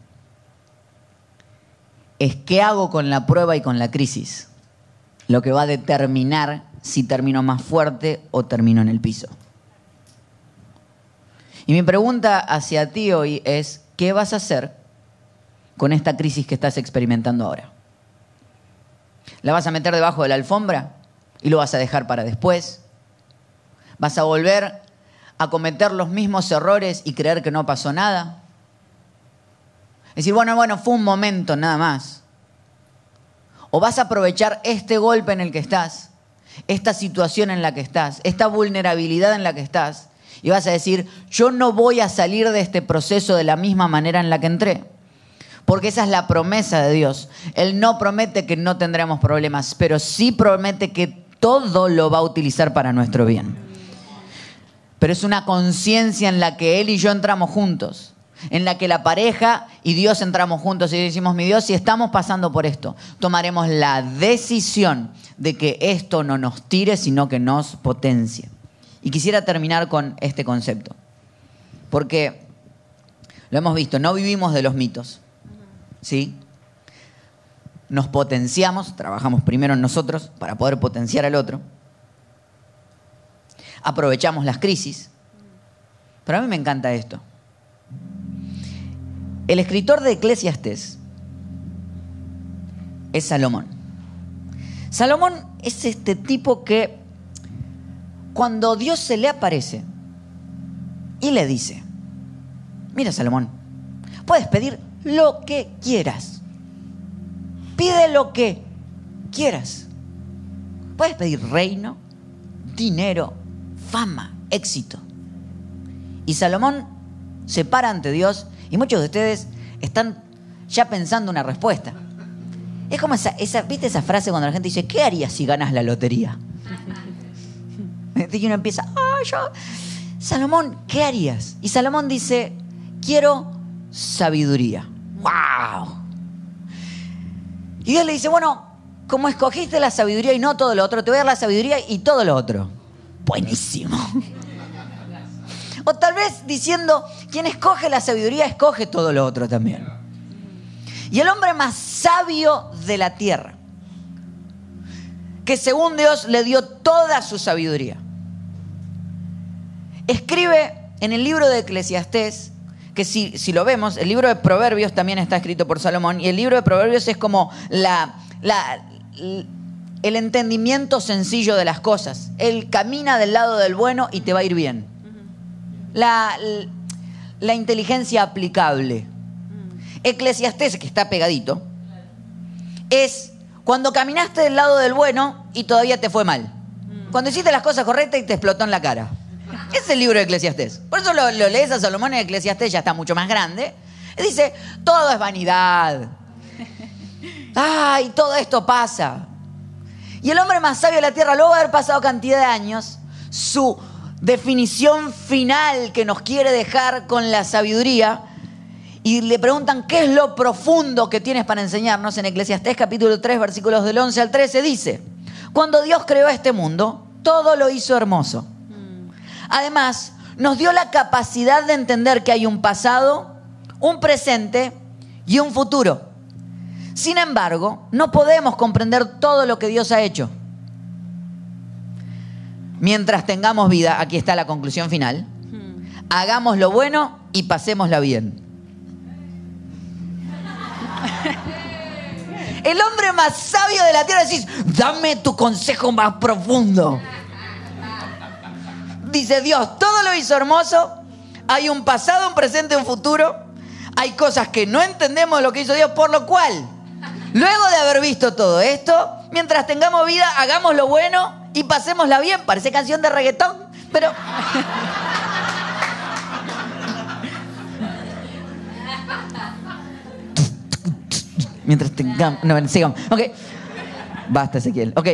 es qué hago con la prueba y con la crisis lo que va a determinar si termino más fuerte o termino en el piso. Y mi pregunta hacia ti hoy es, ¿qué vas a hacer con esta crisis que estás experimentando ahora? ¿La vas a meter debajo de la alfombra y lo vas a dejar para después? ¿Vas a volver a cometer los mismos errores y creer que no pasó nada? Decir, bueno, bueno, fue un momento nada más. O vas a aprovechar este golpe en el que estás, esta situación en la que estás, esta vulnerabilidad en la que estás, y vas a decir, yo no voy a salir de este proceso de la misma manera en la que entré. Porque esa es la promesa de Dios. Él no promete que no tendremos problemas, pero sí promete que todo lo va a utilizar para nuestro bien. Pero es una conciencia en la que Él y yo entramos juntos en la que la pareja y Dios entramos juntos y decimos, mi Dios, si estamos pasando por esto, tomaremos la decisión de que esto no nos tire, sino que nos potencie. Y quisiera terminar con este concepto, porque lo hemos visto, no vivimos de los mitos, ¿sí? Nos potenciamos, trabajamos primero en nosotros para poder potenciar al otro, aprovechamos las crisis, pero a mí me encanta esto. El escritor de Eclesiastes es Salomón. Salomón es este tipo que cuando Dios se le aparece y le dice, mira Salomón, puedes pedir lo que quieras. Pide lo que quieras. Puedes pedir reino, dinero, fama, éxito. Y Salomón se para ante Dios y muchos de ustedes están ya pensando una respuesta. Es como esa, ¿viste esa frase cuando la gente dice, ¿qué harías si ganas la lotería? Y uno empieza, ah, yo, Salomón, ¿qué harías? Y Salomón dice, quiero sabiduría. ¡Wow! Y Dios le dice, bueno, como escogiste la sabiduría y no todo lo otro, te voy a dar la sabiduría y todo lo otro. Buenísimo. O tal vez diciendo, quien escoge la sabiduría, escoge todo lo otro también. Y el hombre más sabio de la tierra, que según Dios le dio toda su sabiduría, escribe en el libro de Eclesiastés, que si, si lo vemos, el libro de Proverbios también está escrito por Salomón, y el libro de Proverbios es como la, la, el entendimiento sencillo de las cosas. Él camina del lado del bueno y te va a ir bien. La, la inteligencia aplicable. Eclesiastés, que está pegadito, es cuando caminaste del lado del bueno y todavía te fue mal. Cuando hiciste las cosas correctas y te explotó en la cara. Es el libro de Eclesiastés. Por eso lo, lo lees a Salomón en Eclesiastés, ya está mucho más grande. Y dice, todo es vanidad. Ay, todo esto pasa. Y el hombre más sabio de la tierra, luego de haber pasado cantidad de años, su definición final que nos quiere dejar con la sabiduría, y le preguntan qué es lo profundo que tienes para enseñarnos en Eclesiastés capítulo 3 versículos del 11 al 13 dice, cuando Dios creó este mundo, todo lo hizo hermoso. Además, nos dio la capacidad de entender que hay un pasado, un presente y un futuro. Sin embargo, no podemos comprender todo lo que Dios ha hecho. Mientras tengamos vida, aquí está la conclusión final, hagamos lo bueno y pasémosla bien. El hombre más sabio de la tierra decís, dame tu consejo más profundo. Dice Dios, todo lo hizo hermoso, hay un pasado, un presente, un futuro, hay cosas que no entendemos de lo que hizo Dios, por lo cual, luego de haber visto todo esto, mientras tengamos vida, hagamos lo bueno y pasémosla bien. Parece canción de reggaetón, pero... mientras tengamos... No, sigamos. Ok. Basta, Ezequiel. Ok.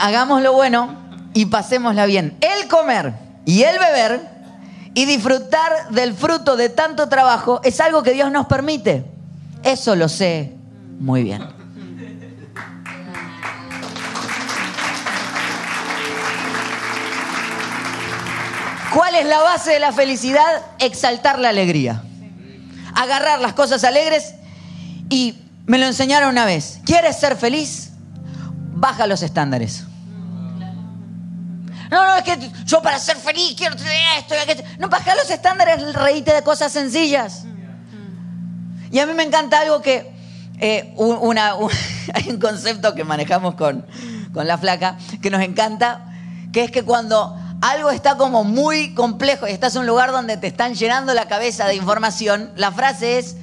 Hagamos lo bueno y pasémosla bien. El comer y el beber y disfrutar del fruto de tanto trabajo es algo que Dios nos permite. Eso lo sé muy bien. ¿Cuál es la base de la felicidad? Exaltar la alegría. Agarrar las cosas alegres y me lo enseñaron una vez. ¿Quieres ser feliz? Baja los estándares. No, no, es que yo para ser feliz quiero esto. No, baja los estándares, reíte de cosas sencillas. Y a mí me encanta algo que, eh, una, hay un concepto que manejamos con, con la flaca, que nos encanta, que es que cuando algo está como muy complejo y estás en un lugar donde te están llenando la cabeza de información, la frase es,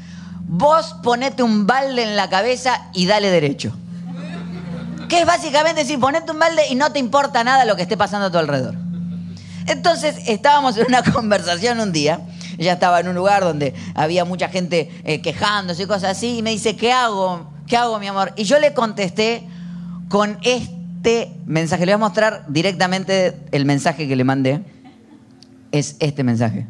vos ponete un balde en la cabeza y dale derecho. Que es básicamente decir, ponete un balde y no te importa nada lo que esté pasando a tu alrededor. Entonces estábamos en una conversación un día, ella estaba en un lugar donde había mucha gente eh, quejándose y cosas así, y me dice, ¿qué hago? ¿Qué hago, mi amor? Y yo le contesté con este mensaje. Le voy a mostrar directamente el mensaje que le mandé. Es este mensaje.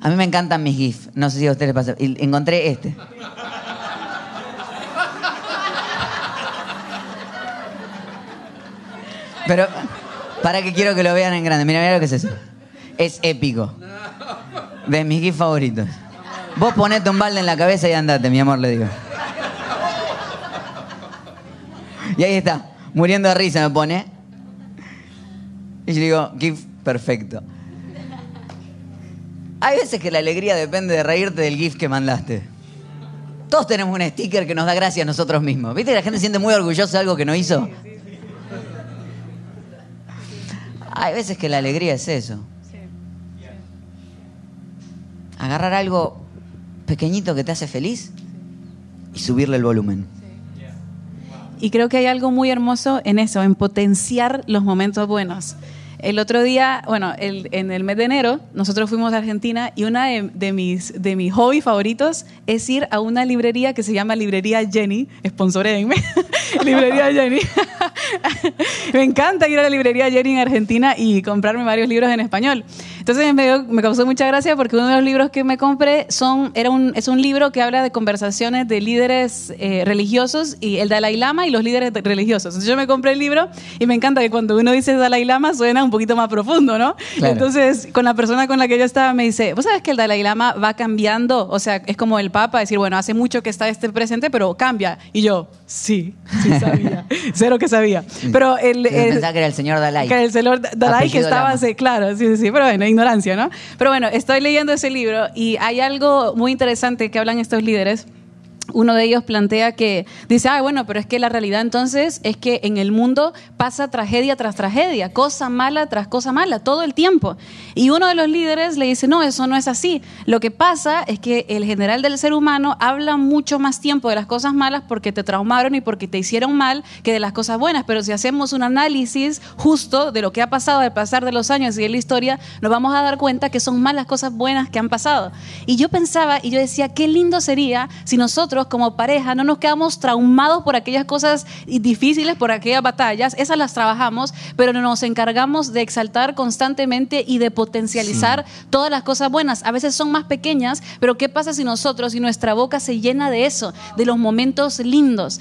A mí me encantan mis GIFs. No sé si a ustedes les pasa. Encontré este. Pero, para que quiero que lo vean en grande. Mira, mira lo que es eso. Es épico. De mis GIFs favoritos. Vos ponete un balde en la cabeza y andate, mi amor, le digo. Y ahí está. Muriendo de risa me pone. Y yo digo, GIF perfecto. Hay veces que la alegría depende de reírte del GIF que mandaste. Todos tenemos un sticker que nos da gracia a nosotros mismos. ¿Viste que la gente se siente muy orgullosa de algo que no hizo? Hay veces que la alegría es eso. Agarrar algo pequeñito que te hace feliz y subirle el volumen. Y creo que hay algo muy hermoso en eso, en potenciar los momentos buenos. El otro día, bueno, en el mes de enero, nosotros fuimos a Argentina y una de, mis, de mis hobbies favoritos es ir a una librería que se llama Librería Jenny. Sponsorenme. librería Jenny. me encanta ir a la Librería Jenny en Argentina y comprarme varios libros en español. Entonces me, causó mucha gracia porque uno de los libros que me compré son, era un, es un libro que habla de conversaciones de líderes eh, religiosos y el Dalai Lama y los líderes religiosos. Entonces yo me compré el libro y me encanta que cuando uno dice Dalai Lama suena un poquito más profundo, ¿no? Entonces con la persona con la que yo estaba me dice, ¿vos sabes que el Dalai Lama va cambiando? O sea, es como el Papa, decir, bueno, hace mucho que está este presente, pero cambia. Y yo, sí, sí sabía. Cero que sabía. Pero el... pensaba que era el señor Dalai. Que era el señor Dalai que estaba, sí, claro, sí, sí, pero bueno, ignorancia, ¿no? Pero bueno, estoy leyendo ese libro y hay algo muy interesante que hablan estos líderes uno de ellos plantea que dice, ah, bueno, pero es que la realidad entonces es que en el mundo pasa tragedia tras tragedia, cosa mala tras cosa mala, todo el tiempo. Y uno de los líderes le dice, no, eso no es así. Lo que pasa es que el general del ser humano habla mucho más tiempo de las cosas malas porque te traumaron y porque te hicieron mal que de las cosas buenas. Pero si hacemos un análisis justo de lo que ha pasado al pasar de los años y de la historia, nos vamos a dar cuenta que son malas cosas buenas que han pasado. Y yo pensaba y yo decía, qué lindo sería si nosotros como pareja no nos quedamos traumados por aquellas cosas difíciles, por aquellas batallas, esas las trabajamos, pero nos encargamos de exaltar constantemente y de potencializar todas las cosas buenas. A veces son más pequeñas, pero ¿qué pasa si nosotros y nuestra boca se llena de eso, de los momentos lindos?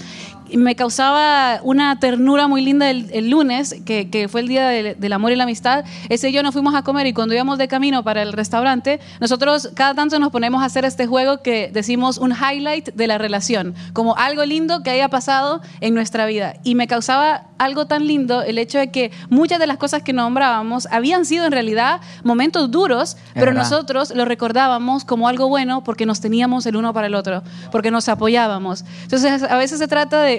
Me causaba una ternura muy linda el, lunes, que, fue el día del, amor y la amistad. Ese y yo nos fuimos a comer y cuando íbamos de camino para el restaurante, nosotros cada tanto nos ponemos a hacer este juego que decimos un highlight de la relación, como algo lindo que haya pasado en nuestra vida. Y me causaba algo tan lindo el hecho de que muchas de las cosas que nombrábamos habían sido en realidad momentos duros, pero nosotros lo recordábamos como algo bueno porque nos teníamos el uno para el otro, porque nos apoyábamos. Entonces a veces se trata de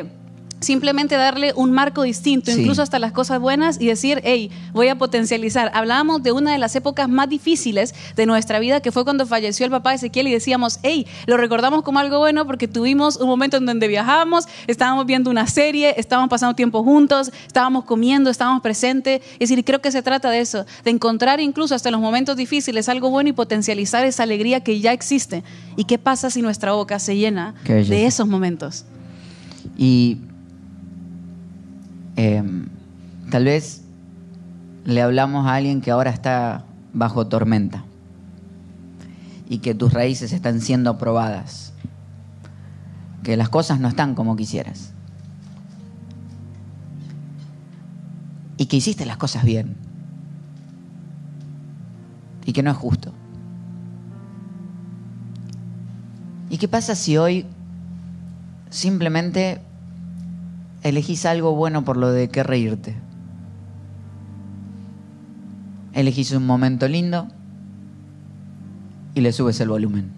simplemente darle un marco distinto, incluso hasta las cosas buenas, y decir, hey, voy a potencializar. Hablábamos de una de las épocas más difíciles de nuestra vida, que fue cuando falleció el papá de Ezequiel, y decíamos, hey, lo recordamos como algo bueno porque tuvimos un momento en donde viajamos, estábamos viendo una serie, estábamos pasando tiempo juntos, estábamos comiendo, estábamos presentes. Es decir, creo que se trata de eso, de encontrar incluso hasta los momentos difíciles algo bueno y potencializar esa alegría que ya existe. ¿Y qué pasa si nuestra boca se llena de esos momentos? Y Em, tal vez le hablamos a alguien que ahora está bajo tormenta y que tus raíces están siendo probadas, que las cosas no están como quisieras y que hiciste las cosas bien y que no es justo. ¿Y qué pasa si hoy simplemente elegís algo bueno por lo de qué reírte. Elegís un momento lindo y le subes el volumen.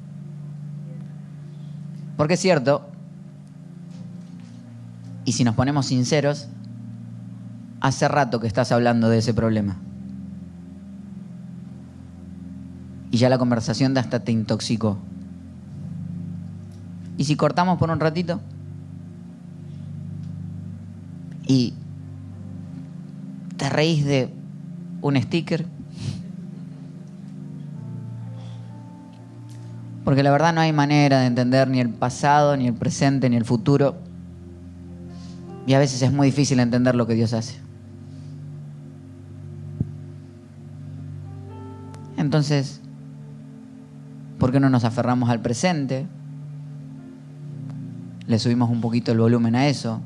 Porque es cierto, y si nos ponemos sinceros, hace rato que estás hablando de ese problema. Y ya la conversación de hasta te intoxicó. ¿Y si cortamos por un ratito? Y te reís de un sticker. Porque la verdad no hay manera de entender ni el pasado, ni el presente, ni el futuro. Y a veces es muy difícil entender lo que Dios hace. Entonces, ¿por qué no nos aferramos al presente? Le subimos un poquito el volumen a eso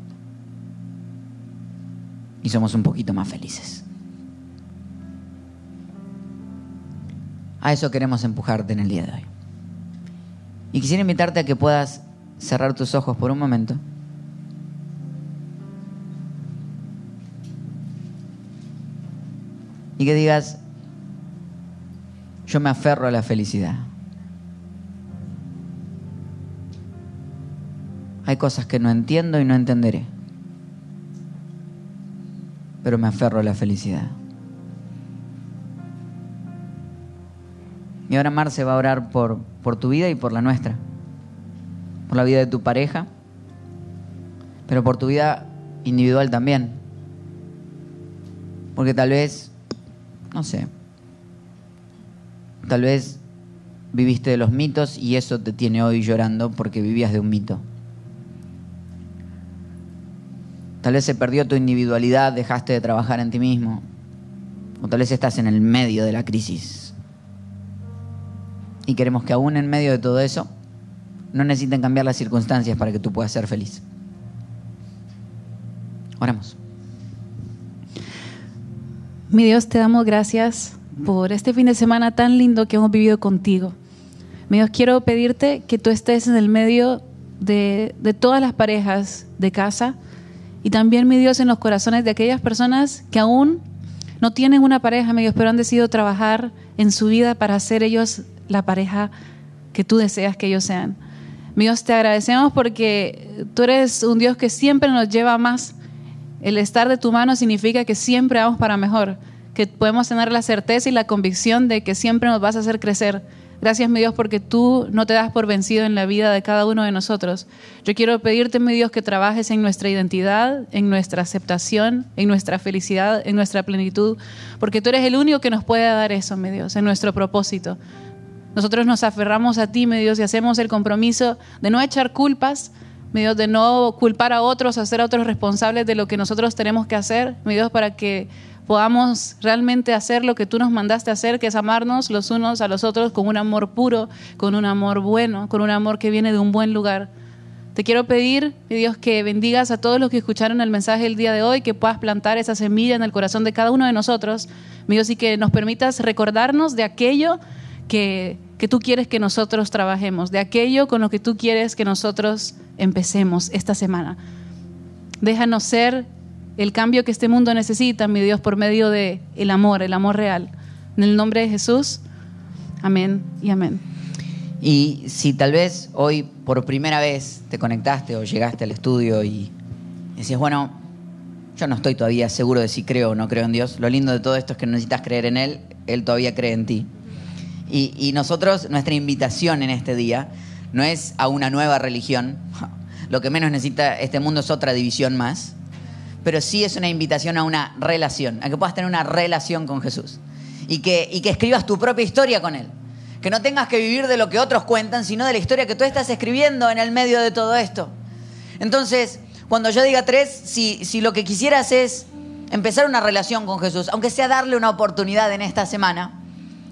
y somos un poquito más felices. A eso queremos empujarte en el día de hoy. Y quisiera invitarte a que puedas cerrar tus ojos por un momento. Y que digas, yo me aferro a la felicidad. Hay cosas que no entiendo y no entenderé pero me aferro a la felicidad. Y ahora Marce va a orar por, por tu vida y por la nuestra, por la vida de tu pareja, pero por tu vida individual también. Porque tal vez, no sé, tal vez viviste de los mitos y eso te tiene hoy llorando porque vivías de un mito. Tal vez se perdió tu individualidad, dejaste de trabajar en ti mismo. O tal vez estás en el medio de la crisis. Y queremos que aún en medio de todo eso, no necesiten cambiar las circunstancias para que tú puedas ser feliz. Oremos. Mi Dios, te damos gracias por este fin de semana tan lindo que hemos vivido contigo. Mi Dios, quiero pedirte que tú estés en el medio de, de todas las parejas de casa y también, mi Dios, en los corazones de aquellas personas que aún no tienen una pareja, mi Dios, pero han decidido trabajar en su vida para ser ellos la pareja que tú deseas que ellos sean. Mi Dios, te agradecemos porque tú eres un Dios que siempre nos lleva más. El estar de tu mano significa que siempre vamos para mejor, que podemos tener la certeza y la convicción de que siempre nos vas a hacer crecer. Gracias, mi Dios, porque tú no te das por vencido en la vida de cada uno de nosotros. Yo quiero pedirte, mi Dios, que trabajes en nuestra identidad, en nuestra aceptación, en nuestra felicidad, en nuestra plenitud, porque tú eres el único que nos puede dar eso, mi Dios, en nuestro propósito. Nosotros nos aferramos a ti, mi Dios, y hacemos el compromiso de no echar culpas, mi Dios, de no culpar a otros, hacer a otros responsables de lo que nosotros tenemos que hacer, mi Dios, para que podamos realmente hacer lo que tú nos mandaste hacer, que es amarnos los unos a los otros con un amor puro, con un amor bueno, con un amor que viene de un buen lugar. Te quiero pedir, mi Dios, que bendigas a todos los que escucharon el mensaje el día de hoy, que puedas plantar esa semilla en el corazón de cada uno de nosotros, mi Dios, y que nos permitas recordarnos de aquello que, que tú quieres que nosotros trabajemos, de aquello con lo que tú quieres que nosotros empecemos esta semana. Déjanos ser el cambio que este mundo necesita, mi Dios, por medio de el amor, el amor real. En el nombre de Jesús. Amén y amén. Y si tal vez hoy por primera vez te conectaste o llegaste al estudio y decís, bueno, yo no estoy todavía seguro de si creo o no creo en Dios, lo lindo de todo esto es que necesitas creer en Él, Él todavía cree en ti. Y nosotros, nuestra invitación en este día no es a una nueva religión, lo que menos necesita este mundo es otra división más, pero sí es una invitación a una relación, a que puedas tener una relación con Jesús y que, y que escribas tu propia historia con Él. Que no tengas que vivir de lo que otros cuentan, sino de la historia que tú estás escribiendo en el medio de todo esto. Entonces, cuando yo diga tres, si, si lo que quisieras es empezar una relación con Jesús, aunque sea darle una oportunidad en esta semana,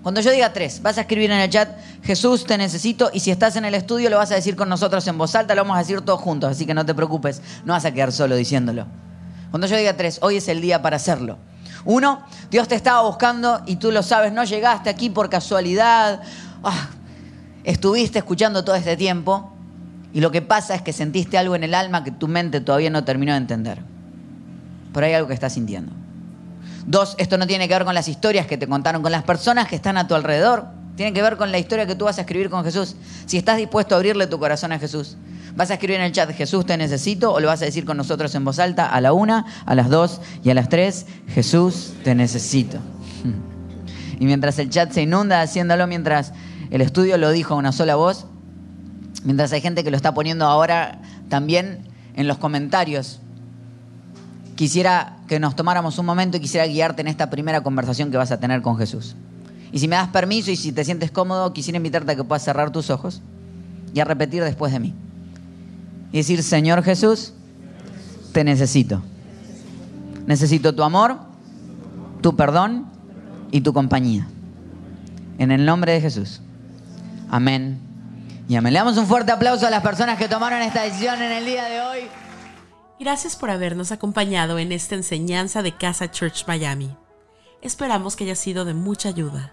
cuando yo diga tres, vas a escribir en el chat, Jesús, te necesito, y si estás en el estudio lo vas a decir con nosotros en voz alta, lo vamos a decir todos juntos, así que no te preocupes, no vas a quedar solo diciéndolo. Cuando yo diga tres, hoy es el día para hacerlo. Uno, Dios te estaba buscando y tú lo sabes, no llegaste aquí por casualidad, ah, estuviste escuchando todo este tiempo y lo que pasa es que sentiste algo en el alma que tu mente todavía no terminó de entender. Pero hay algo que estás sintiendo. Dos, esto no tiene que ver con las historias que te contaron, con las personas que están a tu alrededor. Tiene que ver con la historia que tú vas a escribir con Jesús. Si estás dispuesto a abrirle tu corazón a Jesús. ¿Vas a escribir en el chat Jesús te necesito o lo vas a decir con nosotros en voz alta a la una, a las dos y a las tres? Jesús te necesito. Y mientras el chat se inunda haciéndolo, mientras el estudio lo dijo a una sola voz, mientras hay gente que lo está poniendo ahora también en los comentarios, quisiera que nos tomáramos un momento y quisiera guiarte en esta primera conversación que vas a tener con Jesús. Y si me das permiso y si te sientes cómodo, quisiera invitarte a que puedas cerrar tus ojos y a repetir después de mí y decir, Señor Jesús, te necesito. Necesito tu amor, tu perdón y tu compañía. En el nombre de Jesús. Amén. Y amén. Le damos un fuerte aplauso a las personas que tomaron esta decisión en el día de hoy. Gracias por habernos acompañado en esta enseñanza de Casa Church Miami. Esperamos que haya sido de mucha ayuda.